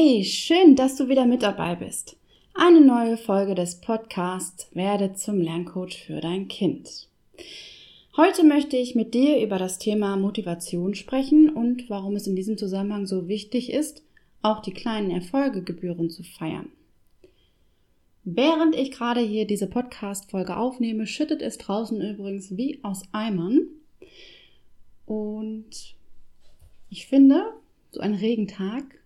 Hey, schön, dass du wieder mit dabei bist. Eine neue Folge des Podcasts Werde zum Lerncoach für dein Kind. Heute möchte ich mit dir über das Thema Motivation sprechen und warum es in diesem Zusammenhang so wichtig ist, auch die kleinen Erfolge gebühren zu feiern. Während ich gerade hier diese Podcast-Folge aufnehme, schüttet es draußen übrigens wie aus Eimern. Und ich finde, so ein Regentag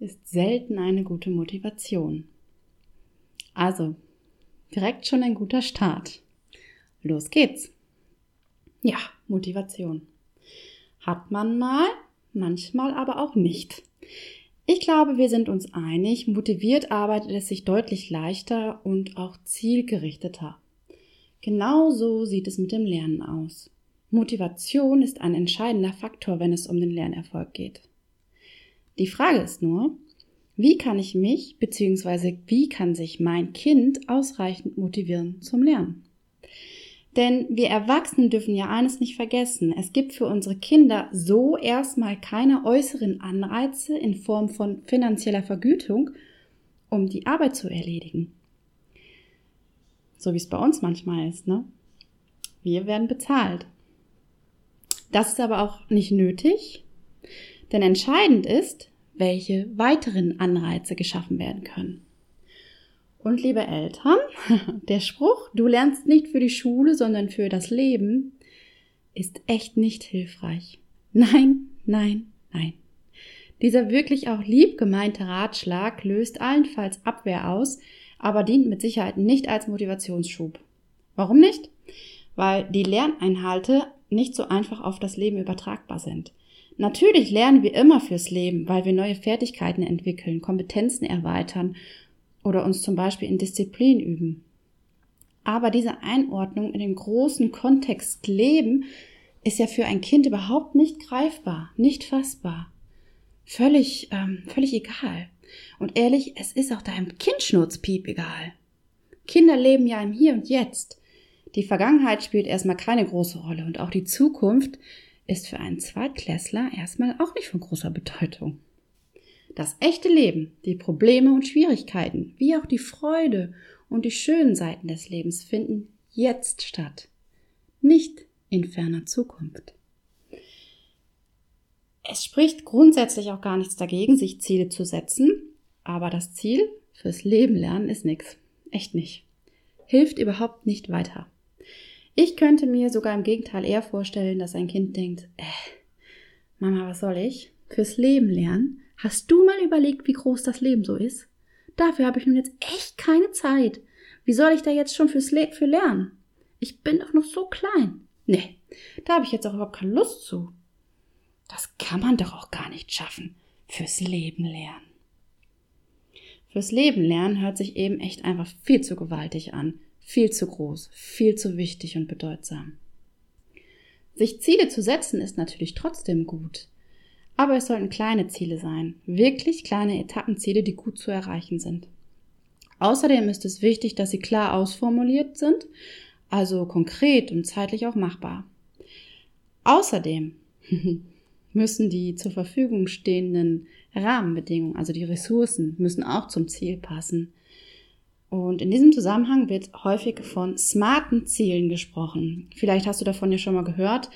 ist selten eine gute Motivation. Also, direkt schon ein guter Start. Los geht's. Ja, Motivation. Hat man mal, manchmal aber auch nicht. Ich glaube, wir sind uns einig, motiviert arbeitet es sich deutlich leichter und auch zielgerichteter. Genau so sieht es mit dem Lernen aus. Motivation ist ein entscheidender Faktor, wenn es um den Lernerfolg geht. Die Frage ist nur, wie kann ich mich bzw. wie kann sich mein Kind ausreichend motivieren zum Lernen? Denn wir Erwachsenen dürfen ja eines nicht vergessen. Es gibt für unsere Kinder so erstmal keine äußeren Anreize in Form von finanzieller Vergütung, um die Arbeit zu erledigen. So wie es bei uns manchmal ist, ne? Wir werden bezahlt. Das ist aber auch nicht nötig, denn entscheidend ist, welche weiteren Anreize geschaffen werden können. Und liebe Eltern, der Spruch, du lernst nicht für die Schule, sondern für das Leben, ist echt nicht hilfreich. Nein, nein, nein. Dieser wirklich auch lieb gemeinte Ratschlag löst allenfalls Abwehr aus, aber dient mit Sicherheit nicht als Motivationsschub. Warum nicht? Weil die Lerneinhalte nicht so einfach auf das Leben übertragbar sind. Natürlich lernen wir immer fürs Leben, weil wir neue Fertigkeiten entwickeln, Kompetenzen erweitern oder uns zum Beispiel in Disziplin üben. Aber diese Einordnung in den großen Kontext Leben ist ja für ein Kind überhaupt nicht greifbar, nicht fassbar. Völlig, ähm, völlig egal. Und ehrlich, es ist auch deinem Kind Schnurzpiep egal. Kinder leben ja im Hier und Jetzt. Die Vergangenheit spielt erstmal keine große Rolle und auch die Zukunft ist für einen Zweitklässler erstmal auch nicht von großer Bedeutung. Das echte Leben, die Probleme und Schwierigkeiten, wie auch die Freude und die schönen Seiten des Lebens finden jetzt statt, nicht in ferner Zukunft. Es spricht grundsätzlich auch gar nichts dagegen, sich Ziele zu setzen, aber das Ziel fürs Leben lernen ist nichts. Echt nicht. Hilft überhaupt nicht weiter. Ich könnte mir sogar im Gegenteil eher vorstellen, dass ein Kind denkt, äh, Mama, was soll ich? Fürs Leben lernen? Hast du mal überlegt, wie groß das Leben so ist? Dafür habe ich nun jetzt echt keine Zeit. Wie soll ich da jetzt schon fürs Le für lernen? Ich bin doch noch so klein. Nee, da habe ich jetzt auch überhaupt keine Lust zu. Das kann man doch auch gar nicht schaffen. Fürs Leben lernen. Fürs Leben lernen hört sich eben echt einfach viel zu gewaltig an viel zu groß, viel zu wichtig und bedeutsam. Sich Ziele zu setzen ist natürlich trotzdem gut, aber es sollten kleine Ziele sein, wirklich kleine Etappenziele, die gut zu erreichen sind. Außerdem ist es wichtig, dass sie klar ausformuliert sind, also konkret und zeitlich auch machbar. Außerdem müssen die zur Verfügung stehenden Rahmenbedingungen, also die Ressourcen, müssen auch zum Ziel passen. Und in diesem Zusammenhang wird häufig von smarten Zielen gesprochen. Vielleicht hast du davon ja schon mal gehört.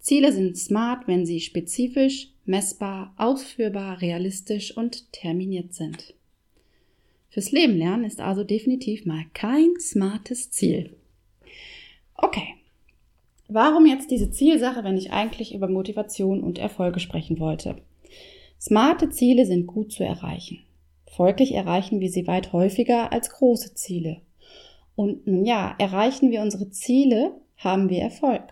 Ziele sind smart, wenn sie spezifisch, messbar, ausführbar, realistisch und terminiert sind. Fürs Leben lernen ist also definitiv mal kein smartes Ziel. Okay. Warum jetzt diese Zielsache, wenn ich eigentlich über Motivation und Erfolge sprechen wollte? Smarte Ziele sind gut zu erreichen. Folglich erreichen wir sie weit häufiger als große Ziele. Und nun ja, erreichen wir unsere Ziele, haben wir Erfolg.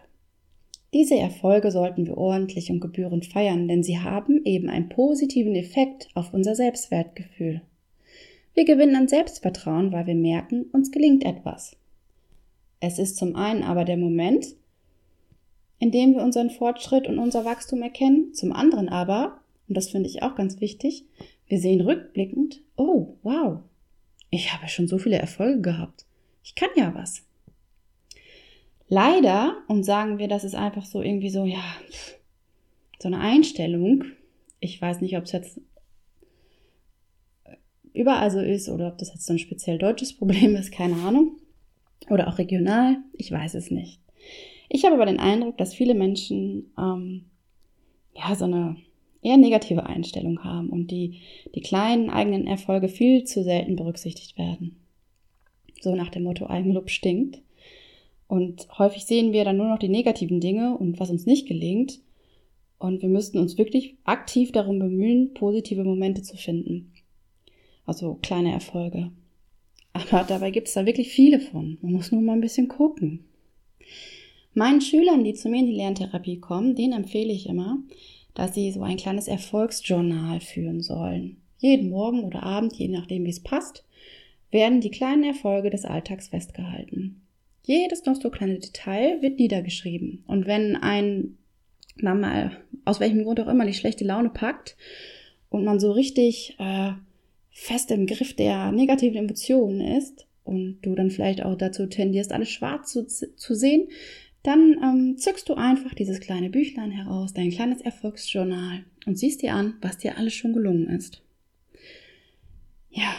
Diese Erfolge sollten wir ordentlich und gebührend feiern, denn sie haben eben einen positiven Effekt auf unser Selbstwertgefühl. Wir gewinnen an Selbstvertrauen, weil wir merken, uns gelingt etwas. Es ist zum einen aber der Moment, in dem wir unseren Fortschritt und unser Wachstum erkennen, zum anderen aber, und das finde ich auch ganz wichtig, wir sehen rückblickend, oh, wow, ich habe schon so viele Erfolge gehabt. Ich kann ja was. Leider, und sagen wir, das ist einfach so irgendwie so, ja, so eine Einstellung. Ich weiß nicht, ob es jetzt überall so ist oder ob das jetzt so ein speziell deutsches Problem ist, keine Ahnung. Oder auch regional, ich weiß es nicht. Ich habe aber den Eindruck, dass viele Menschen ähm, ja so eine eher negative Einstellung haben und die, die kleinen eigenen Erfolge viel zu selten berücksichtigt werden. So nach dem Motto Eigenlob stinkt. Und häufig sehen wir dann nur noch die negativen Dinge und was uns nicht gelingt. Und wir müssten uns wirklich aktiv darum bemühen, positive Momente zu finden. Also kleine Erfolge. Aber dabei gibt es da wirklich viele von. Man muss nur mal ein bisschen gucken. Meinen Schülern, die zu mir in die Lerntherapie kommen, denen empfehle ich immer, dass sie so ein kleines Erfolgsjournal führen sollen. Jeden Morgen oder Abend, je nachdem wie es passt, werden die kleinen Erfolge des Alltags festgehalten. Jedes noch so kleine Detail wird niedergeschrieben. Und wenn ein, na mal, aus welchem Grund auch immer, die schlechte Laune packt und man so richtig äh, fest im Griff der negativen Emotionen ist und du dann vielleicht auch dazu tendierst, alles schwarz zu, zu sehen, dann ähm, zückst du einfach dieses kleine Büchlein heraus, dein kleines Erfolgsjournal und siehst dir an, was dir alles schon gelungen ist. Ja,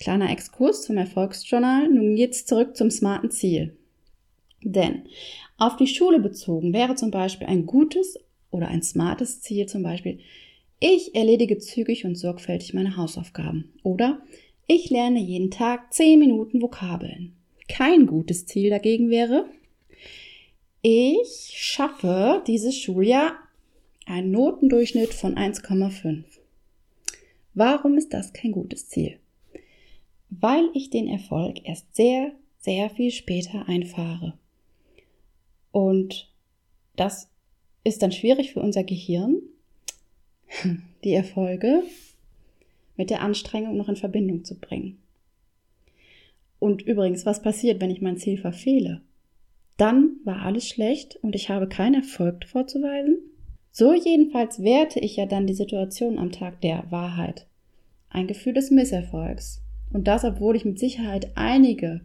kleiner Exkurs zum Erfolgsjournal. Nun geht's zurück zum smarten Ziel. Denn auf die Schule bezogen wäre zum Beispiel ein gutes oder ein smartes Ziel zum Beispiel, ich erledige zügig und sorgfältig meine Hausaufgaben. Oder ich lerne jeden Tag 10 Minuten Vokabeln. Kein gutes Ziel dagegen wäre, ich schaffe dieses Schuljahr einen Notendurchschnitt von 1,5. Warum ist das kein gutes Ziel? Weil ich den Erfolg erst sehr, sehr viel später einfahre. Und das ist dann schwierig für unser Gehirn, die Erfolge mit der Anstrengung noch in Verbindung zu bringen. Und übrigens, was passiert, wenn ich mein Ziel verfehle? Dann war alles schlecht und ich habe keinen Erfolg vorzuweisen? So jedenfalls werte ich ja dann die Situation am Tag der Wahrheit. Ein Gefühl des Misserfolgs. Und das, obwohl ich mit Sicherheit einige,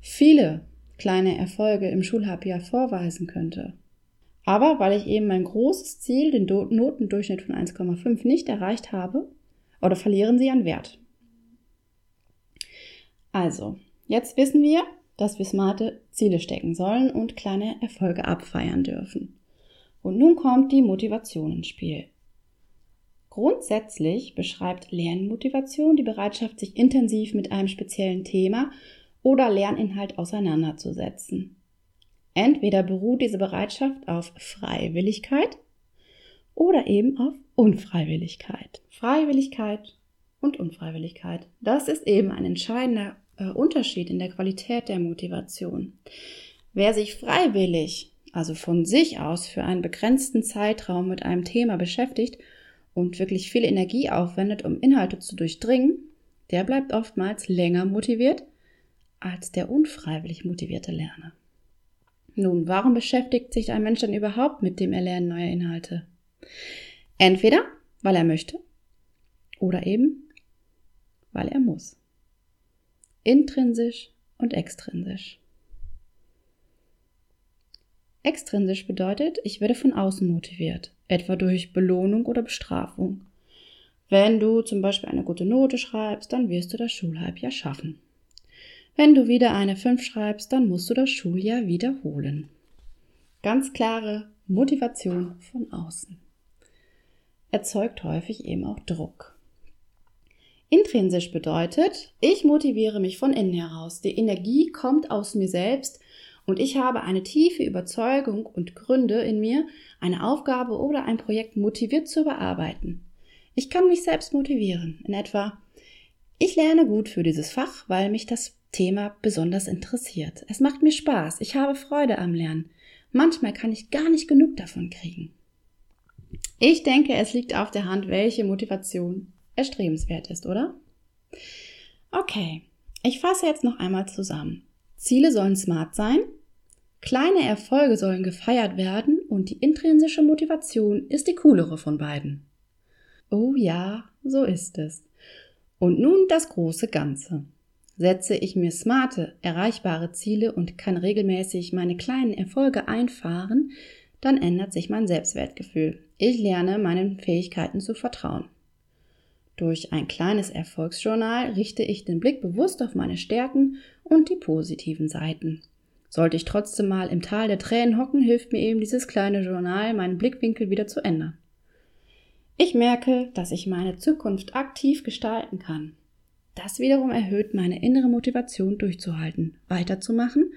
viele kleine Erfolge im Schulhalbjahr vorweisen könnte. Aber weil ich eben mein großes Ziel, den Notendurchschnitt von 1,5, nicht erreicht habe, oder verlieren sie an Wert. Also, jetzt wissen wir, dass wir smarte Ziele stecken sollen und kleine Erfolge abfeiern dürfen. Und nun kommt die Motivation ins Spiel. Grundsätzlich beschreibt Lernmotivation die Bereitschaft, sich intensiv mit einem speziellen Thema oder Lerninhalt auseinanderzusetzen. Entweder beruht diese Bereitschaft auf Freiwilligkeit oder eben auf Unfreiwilligkeit. Freiwilligkeit und Unfreiwilligkeit. Das ist eben ein entscheidender äh, Unterschied in der Qualität der Motivation. Wer sich freiwillig, also von sich aus für einen begrenzten Zeitraum mit einem Thema beschäftigt und wirklich viel Energie aufwendet, um Inhalte zu durchdringen, der bleibt oftmals länger motiviert als der unfreiwillig motivierte Lerner. Nun, warum beschäftigt sich ein Mensch dann überhaupt mit dem Erlernen neuer Inhalte? Entweder, weil er möchte oder eben, weil er muss intrinsisch und extrinsisch. Extrinsisch bedeutet, ich werde von außen motiviert, etwa durch Belohnung oder Bestrafung. Wenn du zum Beispiel eine gute Note schreibst, dann wirst du das Schulhalbjahr schaffen. Wenn du wieder eine 5 schreibst, dann musst du das Schuljahr wiederholen. Ganz klare Motivation von außen. Erzeugt häufig eben auch Druck. Intrinsisch bedeutet, ich motiviere mich von innen heraus. Die Energie kommt aus mir selbst und ich habe eine tiefe Überzeugung und Gründe in mir, eine Aufgabe oder ein Projekt motiviert zu bearbeiten. Ich kann mich selbst motivieren. In etwa, ich lerne gut für dieses Fach, weil mich das Thema besonders interessiert. Es macht mir Spaß. Ich habe Freude am Lernen. Manchmal kann ich gar nicht genug davon kriegen. Ich denke, es liegt auf der Hand, welche Motivation erstrebenswert ist, oder? Okay, ich fasse jetzt noch einmal zusammen. Ziele sollen smart sein, kleine Erfolge sollen gefeiert werden und die intrinsische Motivation ist die coolere von beiden. Oh ja, so ist es. Und nun das große Ganze. Setze ich mir smarte, erreichbare Ziele und kann regelmäßig meine kleinen Erfolge einfahren, dann ändert sich mein Selbstwertgefühl. Ich lerne meinen Fähigkeiten zu vertrauen. Durch ein kleines Erfolgsjournal richte ich den Blick bewusst auf meine Stärken und die positiven Seiten. Sollte ich trotzdem mal im Tal der Tränen hocken, hilft mir eben dieses kleine Journal, meinen Blickwinkel wieder zu ändern. Ich merke, dass ich meine Zukunft aktiv gestalten kann. Das wiederum erhöht meine innere Motivation durchzuhalten, weiterzumachen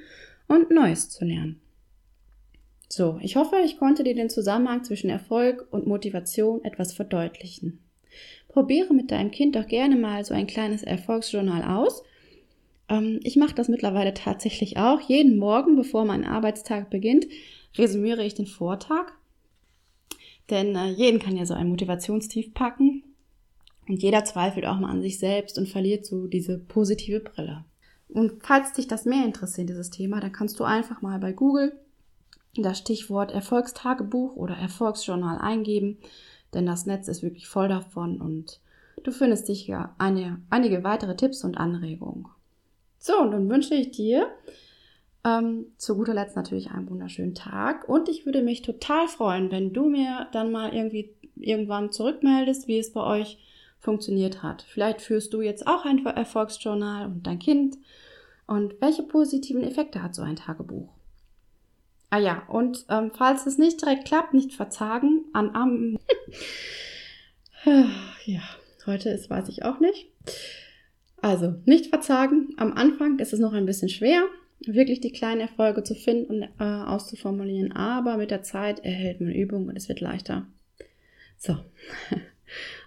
und Neues zu lernen. So, ich hoffe, ich konnte dir den Zusammenhang zwischen Erfolg und Motivation etwas verdeutlichen. Probiere mit deinem Kind doch gerne mal so ein kleines Erfolgsjournal aus. Ähm, ich mache das mittlerweile tatsächlich auch. Jeden Morgen, bevor mein Arbeitstag beginnt, resümiere ich den Vortag. Denn äh, jeden kann ja so ein Motivationstief packen. Und jeder zweifelt auch mal an sich selbst und verliert so diese positive Brille. Und falls dich das mehr interessiert, dieses Thema, dann kannst du einfach mal bei Google das Stichwort Erfolgstagebuch oder Erfolgsjournal eingeben, denn das Netz ist wirklich voll davon und du findest sicher eine, einige weitere Tipps und Anregungen. So, und nun wünsche ich dir ähm, zu guter Letzt natürlich einen wunderschönen Tag und ich würde mich total freuen, wenn du mir dann mal irgendwie irgendwann zurückmeldest, wie es bei euch funktioniert hat. Vielleicht führst du jetzt auch ein Erfolgsjournal und dein Kind und welche positiven Effekte hat so ein Tagebuch? Ah ja, und ähm, falls es nicht direkt klappt, nicht verzagen. An am. ja, heute ist, weiß ich auch nicht. Also, nicht verzagen. Am Anfang ist es noch ein bisschen schwer, wirklich die kleinen Erfolge zu finden und äh, auszuformulieren. Aber mit der Zeit erhält man Übung und es wird leichter. So.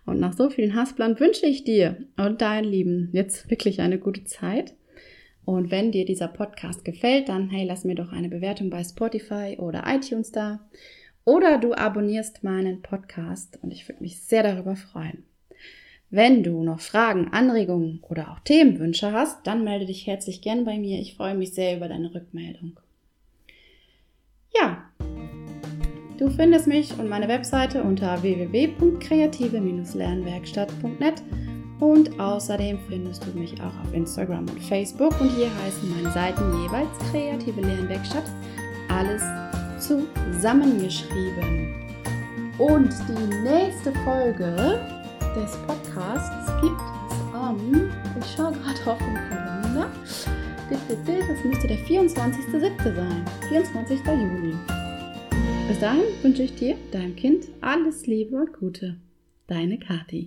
Und nach so vielen Hassplan wünsche ich dir und deinen Lieben jetzt wirklich eine gute Zeit. Und wenn dir dieser Podcast gefällt, dann hey, lass mir doch eine Bewertung bei Spotify oder iTunes da. Oder du abonnierst meinen Podcast und ich würde mich sehr darüber freuen. Wenn du noch Fragen, Anregungen oder auch Themenwünsche hast, dann melde dich herzlich gern bei mir. Ich freue mich sehr über deine Rückmeldung. Ja, du findest mich und meine Webseite unter www.kreative-lernwerkstatt.net und außerdem findest du mich auch auf Instagram und Facebook und hier heißen meine Seiten jeweils Kreative Lernwerkstatt. Alles zusammengeschrieben. Und die nächste Folge des Podcasts gibt es am, ich schaue gerade auf den Kalender, das müsste der 24.07. sein, 24. Juli. Bis dahin wünsche ich dir, deinem Kind, alles Liebe und Gute. Deine Kathi.